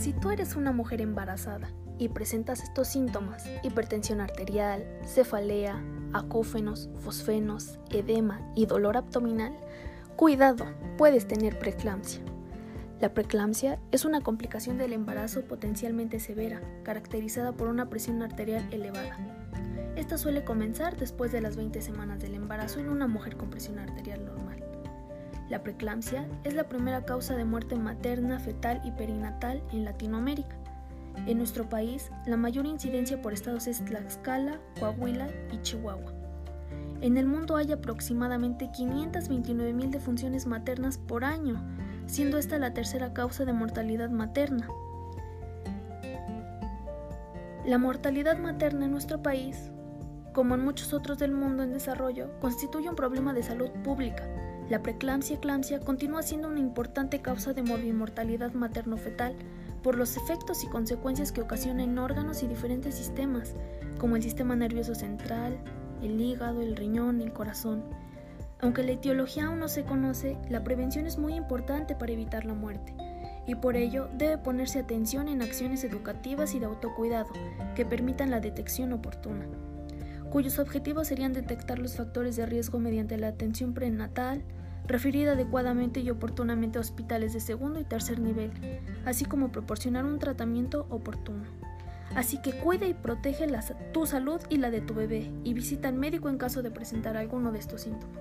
Si tú eres una mujer embarazada y presentas estos síntomas, hipertensión arterial, cefalea, acófenos, fosfenos, edema y dolor abdominal, cuidado, puedes tener preeclampsia. La preeclampsia es una complicación del embarazo potencialmente severa, caracterizada por una presión arterial elevada. Esta suele comenzar después de las 20 semanas del embarazo en una mujer con presión arterial normal. La preeclampsia es la primera causa de muerte materna, fetal y perinatal en Latinoamérica. En nuestro país, la mayor incidencia por estados es Tlaxcala, Coahuila y Chihuahua. En el mundo hay aproximadamente 529.000 defunciones maternas por año, siendo esta la tercera causa de mortalidad materna. La mortalidad materna en nuestro país, como en muchos otros del mundo en desarrollo, constituye un problema de salud pública. La preeclampsia-eclampsia continúa siendo una importante causa de morbimortalidad materno-fetal por los efectos y consecuencias que ocasiona en órganos y diferentes sistemas, como el sistema nervioso central, el hígado, el riñón, el corazón. Aunque la etiología aún no se conoce, la prevención es muy importante para evitar la muerte, y por ello debe ponerse atención en acciones educativas y de autocuidado que permitan la detección oportuna, cuyos objetivos serían detectar los factores de riesgo mediante la atención prenatal, referir adecuadamente y oportunamente a hospitales de segundo y tercer nivel, así como proporcionar un tratamiento oportuno. Así que cuida y protege tu salud y la de tu bebé y visita al médico en caso de presentar alguno de estos síntomas.